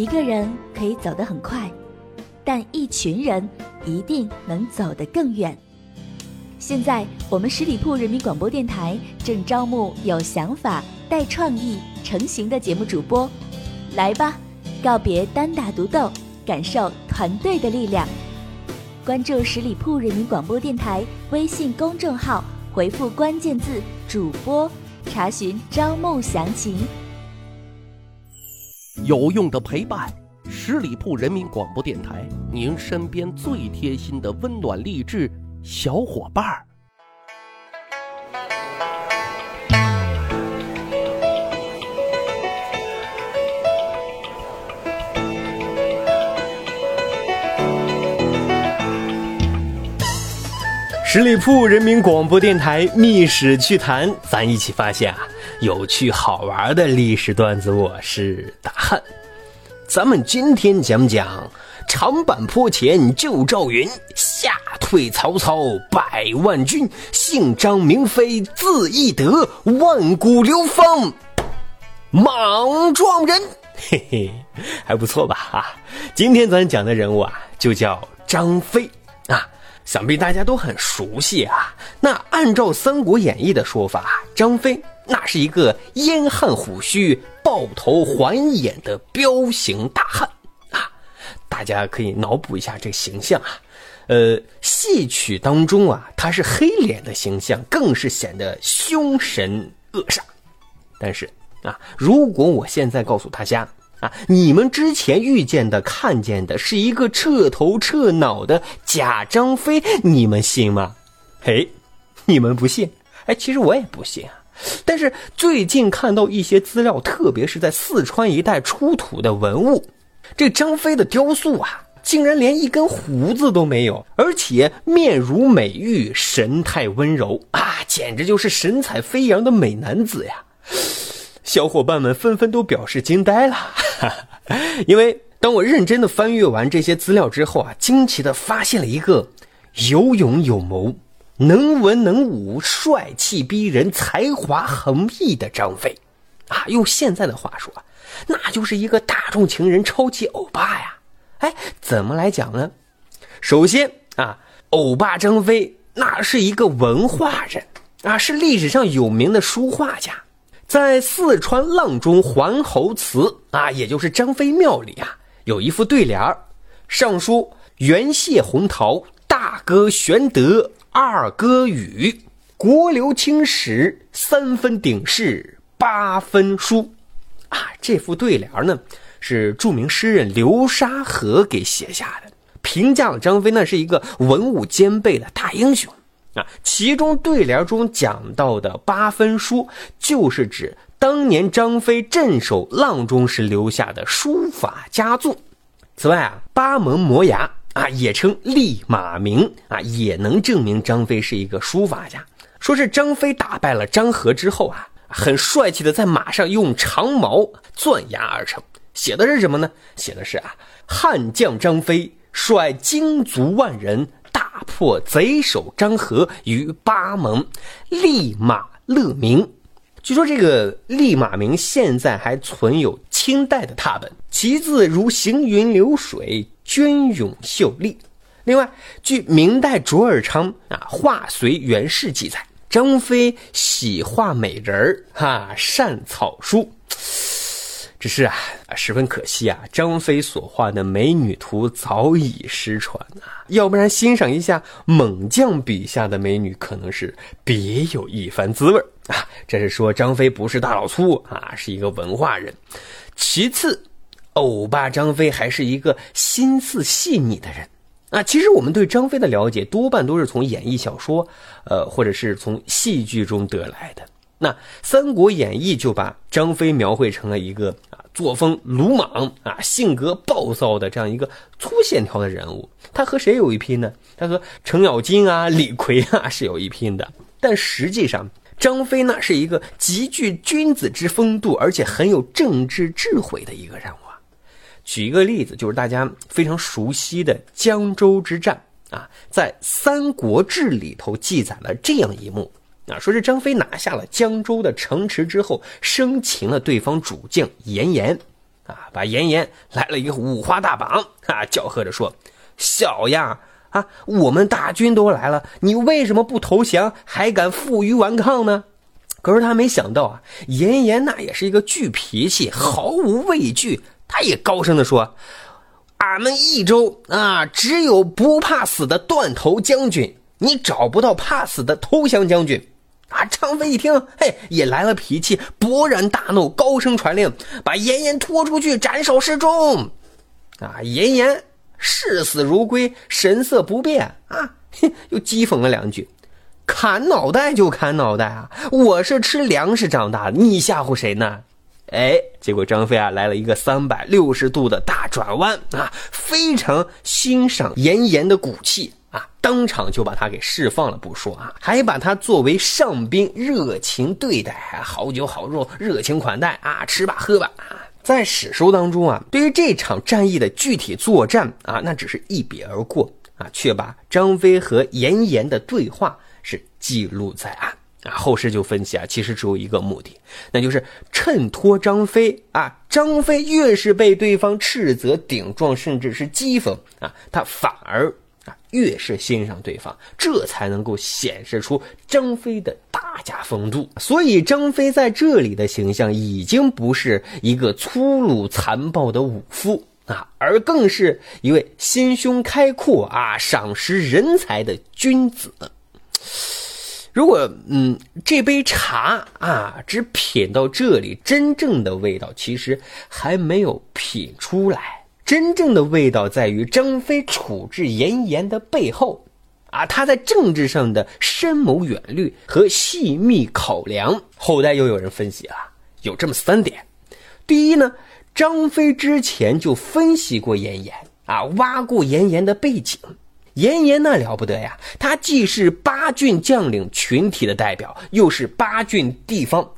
一个人可以走得很快，但一群人一定能走得更远。现在，我们十里铺人民广播电台正招募有想法、带创意、成型的节目主播，来吧，告别单打独斗，感受团队的力量。关注十里铺人民广播电台微信公众号，回复关键字“主播”，查询招募详情。有用的陪伴，十里铺人民广播电台，您身边最贴心的温暖励志。小伙伴儿，十里铺人民广播电台密史趣谈，咱一起发现啊有趣好玩的历史段子。我是大汉，咱们今天讲讲。长坂坡前救赵云，吓退曹操百万军。姓张名飞，字翼德，万古流芳莽撞人。嘿嘿，还不错吧？哈，今天咱讲的人物啊，就叫张飞啊，想必大家都很熟悉啊。那按照《三国演义》的说法，张飞那是一个燕汉虎须、豹头环眼的彪形大汉啊。大家可以脑补一下这个形象啊，呃，戏曲当中啊，他是黑脸的形象，更是显得凶神恶煞。但是啊，如果我现在告诉大家啊，你们之前遇见的、看见的是一个彻头彻脑的假张飞，你们信吗？嘿，你们不信？哎，其实我也不信啊。但是最近看到一些资料，特别是在四川一带出土的文物。这张飞的雕塑啊，竟然连一根胡子都没有，而且面如美玉，神态温柔 啊，简直就是神采飞扬的美男子呀！小伙伴们纷纷都表示惊呆了，因为当我认真的翻阅完这些资料之后啊，惊奇的发现了一个有勇有谋、能文能武、帅气逼人、才华横溢的张飞啊！用现在的话说。那就是一个大众情人、超级欧巴呀！哎，怎么来讲呢？首先啊，欧巴张飞那是一个文化人啊，是历史上有名的书画家，在四川阆中桓侯祠啊，也就是张飞庙里啊，有一副对联上书“元谢洪陶，大哥玄德，二哥禹，国流青史，三分鼎式，八分书。”啊，这副对联呢，是著名诗人流沙河给写下的，评价了张飞呢是一个文武兼备的大英雄啊。其中对联中讲到的八分书，就是指当年张飞镇守阆中时留下的书法佳作。此外啊，八门磨牙啊，也称立马铭啊，也能证明张飞是一个书法家。说是张飞打败了张合之后啊。很帅气的在马上用长矛钻牙而成，写的是什么呢？写的是啊，汉将张飞率精卒万人大破贼首张合于八门，立马勒明。据说这个立马铭现在还存有清代的拓本，其字如行云流水，隽永秀丽。另外，据明代卓尔昌啊《画随元氏》记载。张飞喜画美人儿，哈，善草书，只是啊，十分可惜啊，张飞所画的美女图早已失传啊。要不然欣赏一下猛将笔下的美女，可能是别有一番滋味啊。这是说张飞不是大老粗啊，是一个文化人。其次，欧巴张飞还是一个心思细腻的人。啊，其实我们对张飞的了解多半都是从演义小说，呃，或者是从戏剧中得来的。那《三国演义》就把张飞描绘成了一个啊作风鲁莽啊性格暴躁的这样一个粗线条的人物。他和谁有一拼呢？他和程咬金啊、李逵啊是有一拼的。但实际上，张飞那是一个极具君子之风度，而且很有政治智慧的一个人物啊。举一个例子，就是大家非常熟悉的江州之战啊，在《三国志》里头记载了这样一幕啊，说是张飞拿下了江州的城池之后，生擒了对方主将严颜，啊，把严颜来了一个五花大绑啊，叫喝着说：“小样啊，我们大军都来了，你为什么不投降，还敢负隅顽抗呢？”可是他没想到啊，严颜那也是一个巨脾气，毫无畏惧。他也高声的说：“俺们益州啊，只有不怕死的断头将军，你找不到怕死的投降将军。”啊！张飞一听，嘿，也来了脾气，勃然大怒，高声传令，把严颜拖出去斩首示众。啊！严颜视死如归，神色不变。啊，又讥讽了两句。砍脑袋就砍脑袋啊！我是吃粮食长大的，你吓唬谁呢？哎，结果张飞啊来了一个三百六十度的大转弯啊，非常欣赏严颜的骨气啊，当场就把他给释放了不说啊，还把他作为上宾热情对待，好酒好肉热情款待啊，吃吧喝吧啊。在史书当中啊，对于这场战役的具体作战啊，那只是一笔而过啊，却把张飞和严颜的对话。是记录在案啊，后世就分析啊，其实只有一个目的，那就是衬托张飞啊。张飞越是被对方斥责、顶撞，甚至是讥讽啊，他反而越是欣赏对方，这才能够显示出张飞的大家风度。所以，张飞在这里的形象已经不是一个粗鲁残暴的武夫啊，而更是一位心胸开阔啊、赏识人才的君子。如果嗯，这杯茶啊，只品到这里，真正的味道其实还没有品出来。真正的味道在于张飞处置严颜的背后，啊，他在政治上的深谋远虑和细密考量。后代又有人分析啊，有这么三点：第一呢，张飞之前就分析过严颜啊，挖过严颜的背景。严颜那了不得呀，他既是八郡将领群体的代表，又是八郡地方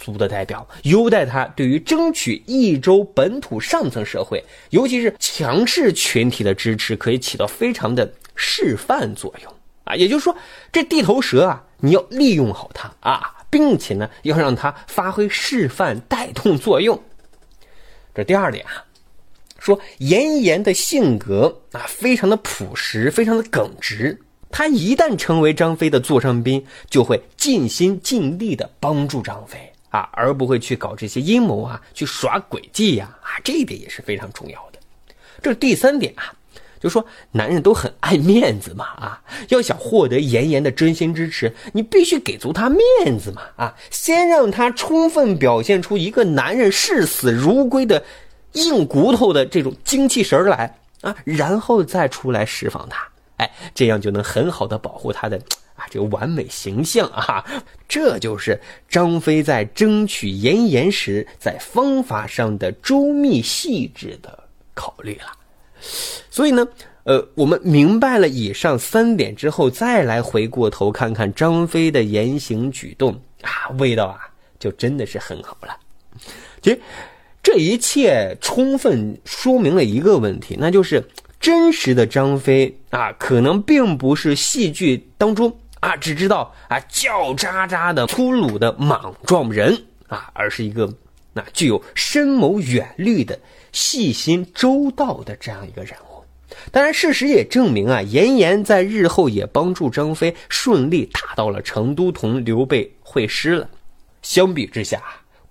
族的代表，优待他对于争取益州本土上层社会，尤其是强势群体的支持，可以起到非常的示范作用啊。也就是说，这地头蛇啊，你要利用好它啊，并且呢，要让它发挥示范带动作用。这第二点啊。说严颜的性格啊，非常的朴实，非常的耿直。他一旦成为张飞的座上宾，就会尽心尽力的帮助张飞啊，而不会去搞这些阴谋啊，去耍诡计呀啊，这一点也是非常重要的。这是第三点啊，就说男人都很爱面子嘛啊，要想获得妍妍的真心支持，你必须给足他面子嘛啊，先让他充分表现出一个男人视死如归的。硬骨头的这种精气神来啊，然后再出来释放他，哎，这样就能很好的保护他的这个完美形象啊。这就是张飞在争取严颜时在方法上的周密细致的考虑了。所以呢，呃，我们明白了以上三点之后，再来回过头看看张飞的言行举动啊，味道啊就真的是很好了。其实。这一切充分说明了一个问题，那就是真实的张飞啊，可能并不是戏剧当中啊只知道啊叫喳喳的粗鲁的莽撞人啊，而是一个那具有深谋远虑的细心周到的这样一个人物。当然，事实也证明啊，严颜在日后也帮助张飞顺利打到了成都，同刘备会师了。相比之下。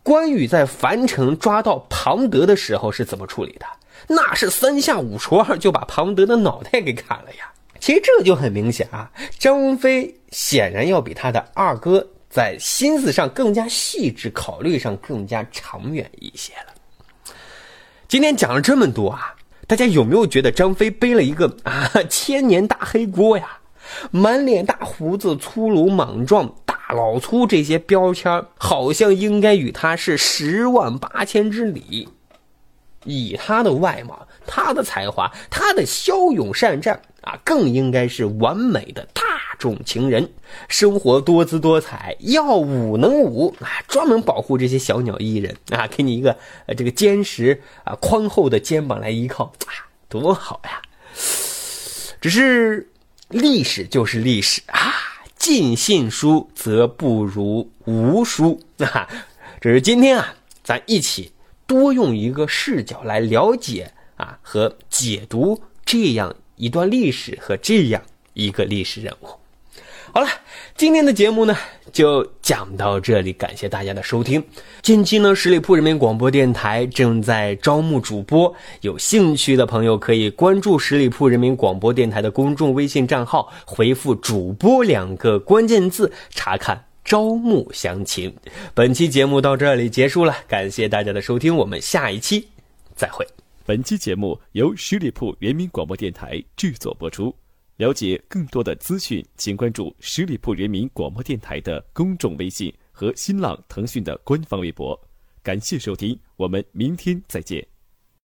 关羽在樊城抓到庞德的时候是怎么处理的？那是三下五除二就把庞德的脑袋给砍了呀！其实这就很明显啊，张飞显然要比他的二哥在心思上更加细致，考虑上更加长远一些了。今天讲了这么多啊，大家有没有觉得张飞背了一个啊千年大黑锅呀？满脸大胡子，粗鲁莽撞。大老粗这些标签好像应该与他是十万八千之里。以他的外貌、他的才华、他的骁勇善战啊，更应该是完美的大众情人，生活多姿多彩，要武能武啊，专门保护这些小鸟依人啊，给你一个这个坚实啊宽厚的肩膀来依靠啊，多好呀！只是历史就是历史啊。尽信书则不如无书啊！只是今天啊，咱一起多用一个视角来了解啊和解读这样一段历史和这样一个历史人物。好了，今天的节目呢就讲到这里，感谢大家的收听。近期呢，十里铺人民广播电台正在招募主播，有兴趣的朋友可以关注十里铺人民广播电台的公众微信账号，回复“主播”两个关键字，查看招募详情。本期节目到这里结束了，感谢大家的收听，我们下一期再会。本期节目由十里铺人民广播电台制作播出。了解更多的资讯，请关注十里铺人民广播电台的公众微信和新浪、腾讯的官方微博。感谢收听，我们明天再见。